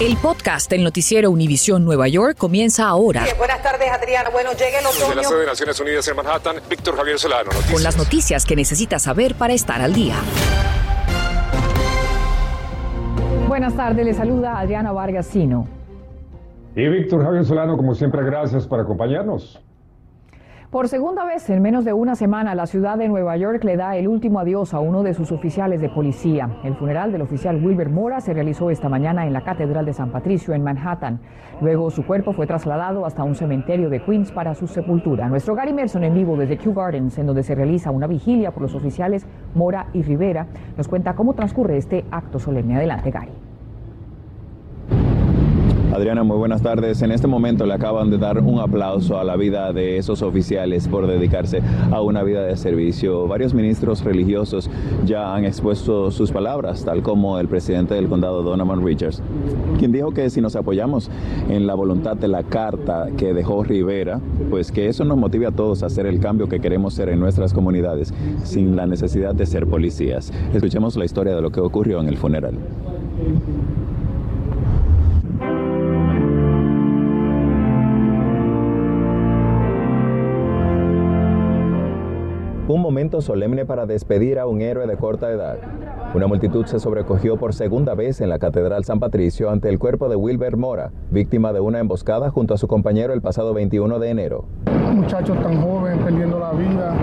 El podcast del noticiero Univisión Nueva York comienza ahora. buenas tardes, Adriana. Bueno, llega el otoño. Desde la sede de Naciones Unidas en Manhattan, Víctor Javier Solano. Noticias. Con las noticias que necesitas saber para estar al día. Buenas tardes, le saluda Adriana Vargas Sino. Y Víctor Javier Solano, como siempre, gracias por acompañarnos. Por segunda vez en menos de una semana, la ciudad de Nueva York le da el último adiós a uno de sus oficiales de policía. El funeral del oficial Wilber Mora se realizó esta mañana en la Catedral de San Patricio en Manhattan. Luego su cuerpo fue trasladado hasta un cementerio de Queens para su sepultura. Nuestro Gary Merson en vivo desde Kew Gardens, en donde se realiza una vigilia por los oficiales Mora y Rivera, nos cuenta cómo transcurre este acto solemne. Adelante, Gary. Adriana, muy buenas tardes. En este momento le acaban de dar un aplauso a la vida de esos oficiales por dedicarse a una vida de servicio. Varios ministros religiosos ya han expuesto sus palabras, tal como el presidente del condado, Donovan Richards, quien dijo que si nos apoyamos en la voluntad de la carta que dejó Rivera, pues que eso nos motive a todos a hacer el cambio que queremos ser en nuestras comunidades sin la necesidad de ser policías. Escuchemos la historia de lo que ocurrió en el funeral. Momento solemne para despedir a un héroe de corta edad. Una multitud se sobrecogió por segunda vez en la Catedral San Patricio ante el cuerpo de Wilber Mora, víctima de una emboscada junto a su compañero el pasado 21 de enero. Un muchacho tan joven perdiendo la vida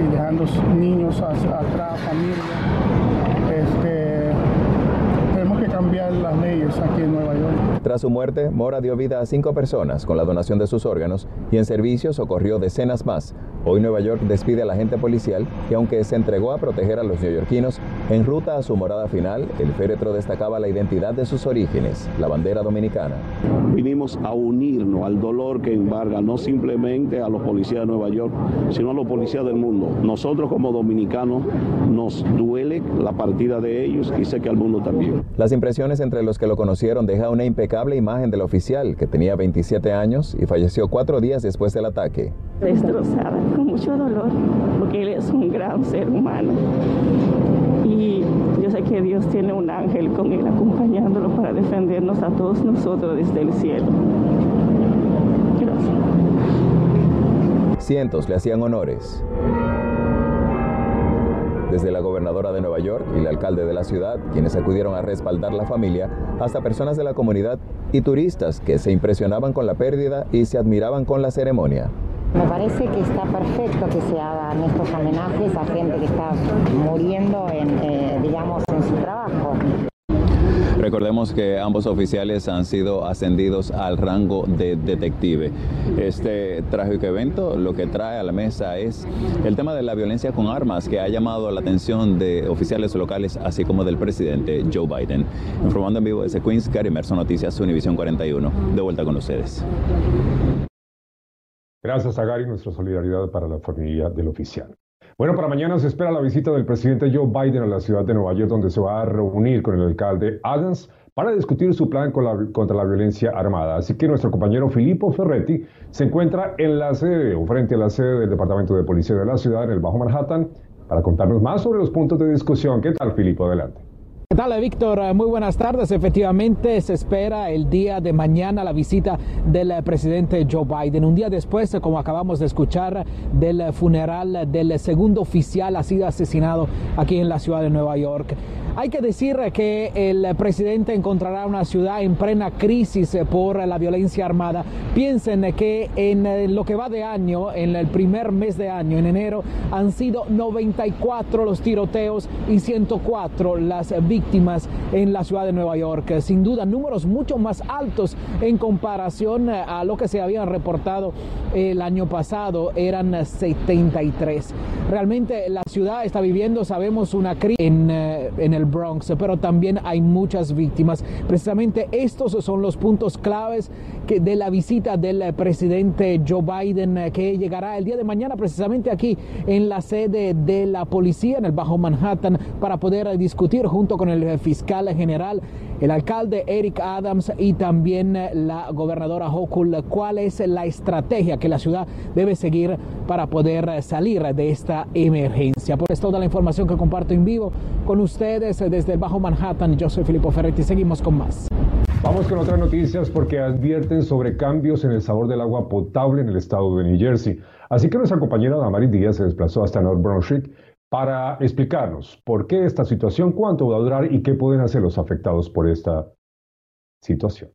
y dejando niños atrás, familia. Este, tenemos que cambiar las leyes aquí en Nueva York. Tras su muerte, Mora dio vida a cinco personas con la donación de sus órganos y en servicio socorrió decenas más. Hoy Nueva York despide al agente policial y aunque se entregó a proteger a los neoyorquinos, en ruta a su morada final, el féretro destacaba la identidad de sus orígenes, la bandera dominicana. Vinimos a unirnos al dolor que embarga no simplemente a los policías de Nueva York, sino a los policías del mundo. Nosotros como dominicanos nos duele la partida de ellos y sé que al mundo también. Las impresiones entre los que lo conocieron deja una impecable imagen del oficial que tenía 27 años y falleció cuatro días después del ataque. Destrozada, con mucho dolor, porque él es un gran ser humano. Y yo sé que Dios tiene un ángel con él acompañándolo para defendernos a todos nosotros desde el cielo. Gracias. Cientos le hacían honores. Desde la gobernadora de Nueva York y el alcalde de la ciudad, quienes acudieron a respaldar la familia, hasta personas de la comunidad y turistas que se impresionaban con la pérdida y se admiraban con la ceremonia. Me parece que está perfecto que se hagan estos homenajes a gente que está muriendo en, eh, digamos, en su trabajo. Recordemos que ambos oficiales han sido ascendidos al rango de detective. Este trágico evento lo que trae a la mesa es el tema de la violencia con armas que ha llamado la atención de oficiales locales así como del presidente Joe Biden. Informando en vivo desde Queens, Gary Merson Noticias Univisión 41. De vuelta con ustedes. Gracias a Gary, nuestra solidaridad para la familia del oficial. Bueno, para mañana se espera la visita del presidente Joe Biden a la ciudad de Nueva York, donde se va a reunir con el alcalde Adams para discutir su plan contra la violencia armada. Así que nuestro compañero Filippo Ferretti se encuentra en la sede o frente a la sede del Departamento de Policía de la ciudad, en el Bajo Manhattan, para contarnos más sobre los puntos de discusión. ¿Qué tal, Filippo? Adelante. ¿Qué tal, Víctor? Muy buenas tardes. Efectivamente, se espera el día de mañana la visita del presidente Joe Biden. Un día después, como acabamos de escuchar, del funeral del segundo oficial ha sido asesinado aquí en la ciudad de Nueva York. Hay que decir que el presidente encontrará una ciudad en plena crisis por la violencia armada. Piensen que en lo que va de año, en el primer mes de año, en enero, han sido 94 los tiroteos y 104 las víctimas en la ciudad de Nueva York. Sin duda, números mucho más altos en comparación a lo que se habían reportado el año pasado, eran 73. Realmente la ciudad está viviendo, sabemos, una crisis en, en el Bronx, pero también hay muchas víctimas. Precisamente estos son los puntos claves de la visita del presidente Joe Biden que llegará el día de mañana precisamente aquí en la sede de la policía en el Bajo Manhattan para poder discutir junto con el fiscal general, el alcalde Eric Adams y también la gobernadora Hochul cuál es la estrategia que la ciudad debe seguir para poder salir de esta emergencia. Por es toda la información que comparto en vivo con ustedes desde el Bajo Manhattan. Yo soy Filippo Ferretti. Seguimos con más. Vamos con otras noticias porque advierten sobre cambios en el sabor del agua potable en el estado de New Jersey. Así que nuestra compañera Damaris Díaz se desplazó hasta North Brunswick para explicarnos por qué esta situación, cuánto va a durar y qué pueden hacer los afectados por esta situación.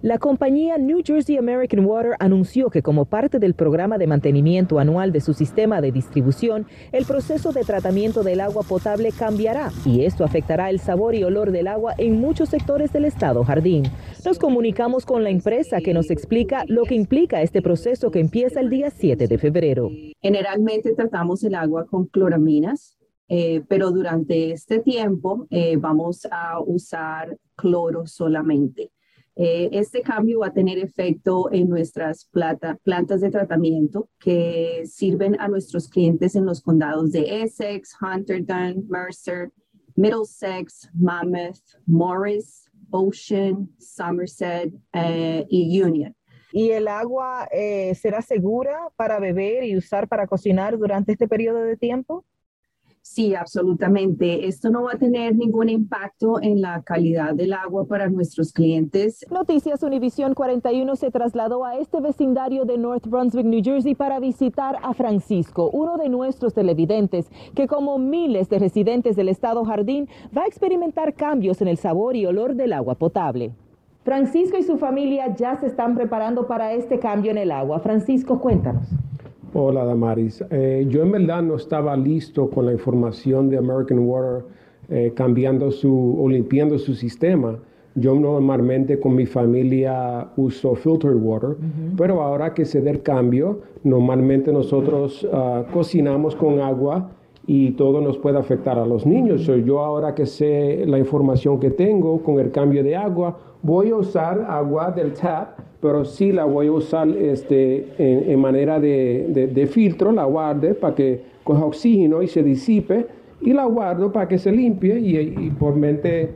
La compañía New Jersey American Water anunció que como parte del programa de mantenimiento anual de su sistema de distribución, el proceso de tratamiento del agua potable cambiará y esto afectará el sabor y olor del agua en muchos sectores del estado Jardín. Nos comunicamos con la empresa que nos explica lo que implica este proceso que empieza el día 7 de febrero. Generalmente tratamos el agua con cloraminas, eh, pero durante este tiempo eh, vamos a usar cloro solamente. Eh, este cambio va a tener efecto en nuestras plantas de tratamiento que sirven a nuestros clientes en los condados de Essex, Hunterdon, Mercer, Middlesex, Monmouth, Morris, Ocean, Somerset eh, y Union. ¿Y el agua eh, será segura para beber y usar para cocinar durante este periodo de tiempo? Sí, absolutamente. Esto no va a tener ningún impacto en la calidad del agua para nuestros clientes. Noticias Univisión 41 se trasladó a este vecindario de North Brunswick, New Jersey, para visitar a Francisco, uno de nuestros televidentes, que como miles de residentes del estado Jardín va a experimentar cambios en el sabor y olor del agua potable. Francisco y su familia ya se están preparando para este cambio en el agua. Francisco, cuéntanos. Hola, Damaris. Eh, yo en verdad no estaba listo con la información de American Water eh, cambiando su o limpiando su sistema. Yo normalmente con mi familia uso filtered water, pero ahora que se dé el cambio, normalmente nosotros ah, cocinamos con agua y todo nos puede afectar a los niños. yo ahora que sé la información que tengo con el cambio de agua, voy a usar agua del tap pero sí la voy a usar este, en, manera de, filtro, la guarde para que coja oxígeno y se disipe, y la guardo para que se limpie y, por mente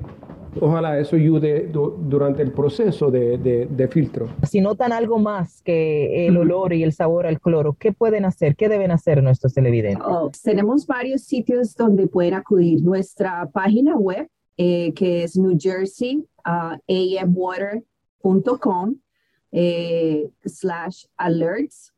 ojalá eso ayude durante el proceso de, filtro. Si notan algo más que el olor y el sabor al cloro, ¿qué pueden hacer? ¿Qué deben hacer nuestros televidentes? Oh, tenemos varios sitios donde pueden acudir. Nuestra página web, eh, que es New Jersey, uh, amwater.com eh, slash alerts.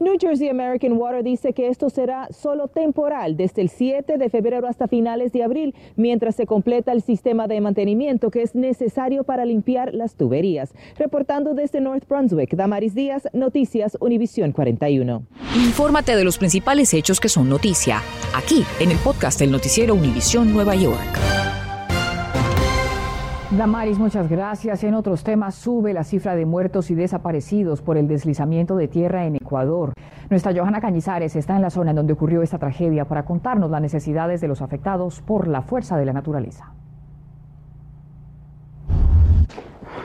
New Jersey American Water dice que esto será solo temporal desde el 7 de febrero hasta finales de abril, mientras se completa el sistema de mantenimiento que es necesario para limpiar las tuberías. Reportando desde North Brunswick, Damaris Díaz, Noticias Univisión 41. Infórmate de los principales hechos que son noticia, aquí en el podcast del noticiero Univisión Nueva York. Damaris, muchas gracias. En otros temas, sube la cifra de muertos y desaparecidos por el deslizamiento de tierra en Ecuador. Nuestra Johanna Cañizares está en la zona en donde ocurrió esta tragedia para contarnos las necesidades de los afectados por la fuerza de la naturaleza.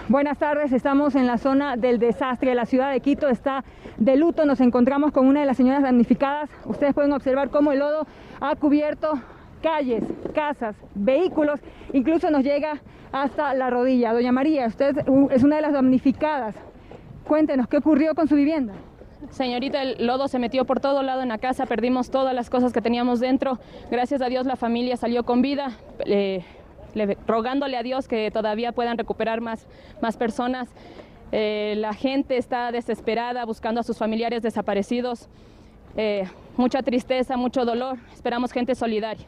Buenas tardes, estamos en la zona del desastre. La ciudad de Quito está de luto. Nos encontramos con una de las señoras damnificadas. Ustedes pueden observar cómo el lodo ha cubierto calles, casas, vehículos, incluso nos llega hasta la rodilla. Doña María, usted es una de las damnificadas. Cuéntenos, ¿qué ocurrió con su vivienda? Señorita, el lodo se metió por todo lado en la casa, perdimos todas las cosas que teníamos dentro. Gracias a Dios la familia salió con vida, rogándole a Dios que todavía puedan recuperar más, más personas. Eh, la gente está desesperada buscando a sus familiares desaparecidos. Eh, mucha tristeza, mucho dolor. Esperamos gente solidaria.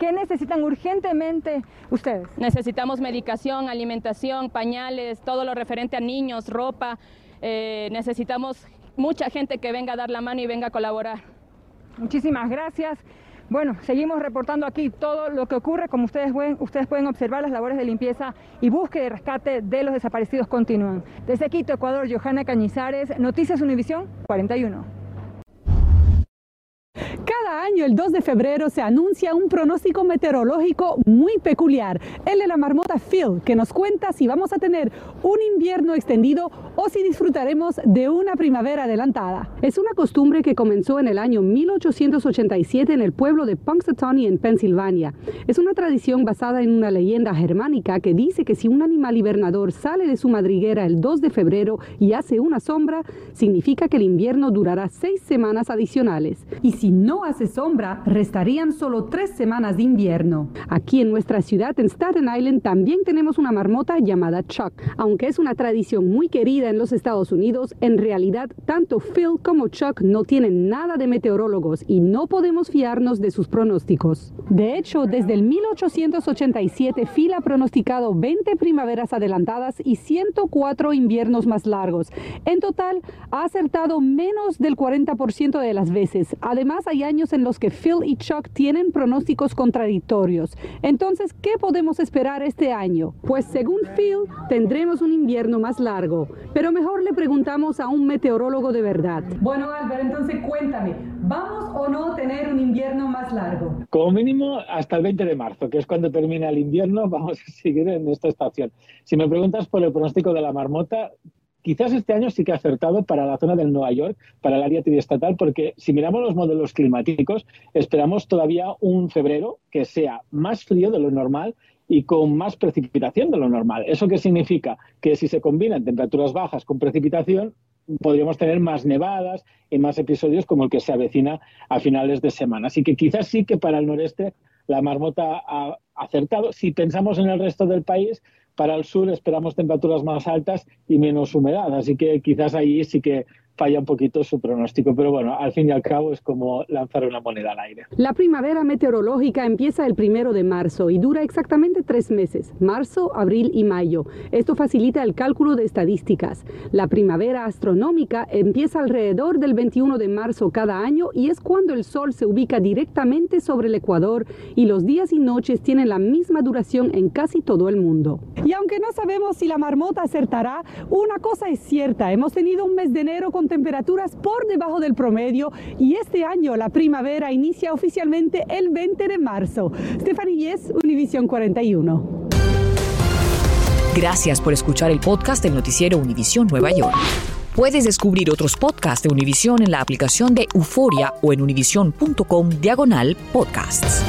¿Qué necesitan urgentemente ustedes? Necesitamos medicación, alimentación, pañales, todo lo referente a niños, ropa. Eh, necesitamos mucha gente que venga a dar la mano y venga a colaborar. Muchísimas gracias. Bueno, seguimos reportando aquí todo lo que ocurre. Como ustedes pueden, ustedes pueden observar, las labores de limpieza y búsqueda y rescate de los desaparecidos continúan. Desde Quito, Ecuador, Johanna Cañizares, Noticias Univisión 41. Cada año, el 2 de febrero, se anuncia un pronóstico meteorológico muy peculiar, el de la marmota Phil, que nos cuenta si vamos a tener un invierno extendido o si disfrutaremos de una primavera adelantada. Es una costumbre que comenzó en el año 1887 en el pueblo de Punxsutawney, en Pensilvania. Es una tradición basada en una leyenda germánica que dice que si un animal hibernador sale de su madriguera el 2 de febrero y hace una sombra, significa que el invierno durará seis semanas adicionales. Y si no hace sombra, restarían solo tres semanas de invierno. Aquí en nuestra ciudad, en Staten Island, también tenemos una marmota llamada Chuck. Aunque es una tradición muy querida en los Estados Unidos, en realidad tanto Phil como Chuck no tienen nada de meteorólogos y no podemos fiarnos de sus pronósticos. De hecho, desde el 1887 Phil ha pronosticado 20 primaveras adelantadas y 104 inviernos más largos. En total, ha acertado menos del 40% de las veces. Además, hay años en los que Phil y Chuck tienen pronósticos contradictorios. Entonces, ¿qué podemos esperar este año? Pues según Phil, tendremos un invierno más largo. Pero mejor le preguntamos a un meteorólogo de verdad. Bueno, Albert, entonces cuéntame, ¿vamos o no a tener un invierno más largo? Como mínimo hasta el 20 de marzo, que es cuando termina el invierno, vamos a seguir en esta estación. Si me preguntas por el pronóstico de la marmota, quizás este año sí que ha acertado para la zona del Nueva York, para el área triestatal, porque si miramos los modelos climáticos, esperamos todavía un febrero que sea más frío de lo normal y con más precipitación de lo normal. ¿Eso qué significa? Que si se combinan temperaturas bajas con precipitación, podríamos tener más nevadas y más episodios como el que se avecina a finales de semana. Así que quizás sí que para el noreste la marmota ha acertado. Si pensamos en el resto del país, para el sur esperamos temperaturas más altas y menos humedad, así que quizás ahí sí que falla un poquito su pronóstico, pero bueno, al fin y al cabo es como lanzar una moneda al aire. La primavera meteorológica empieza el primero de marzo y dura exactamente tres meses, marzo, abril y mayo. Esto facilita el cálculo de estadísticas. La primavera astronómica empieza alrededor del 21 de marzo cada año y es cuando el sol se ubica directamente sobre el ecuador y los días y noches tienen la misma duración en casi todo el mundo. Y aunque no sabemos si la marmota acertará, una cosa es cierta, hemos tenido un mes de enero con temperaturas por debajo del promedio y este año la primavera inicia oficialmente el 20 de marzo. Stephanie Yes, Univision 41. Gracias por escuchar el podcast del noticiero Univisión Nueva York. Puedes descubrir otros podcasts de Univisión en la aplicación de Euforia o en univision.com diagonal podcasts.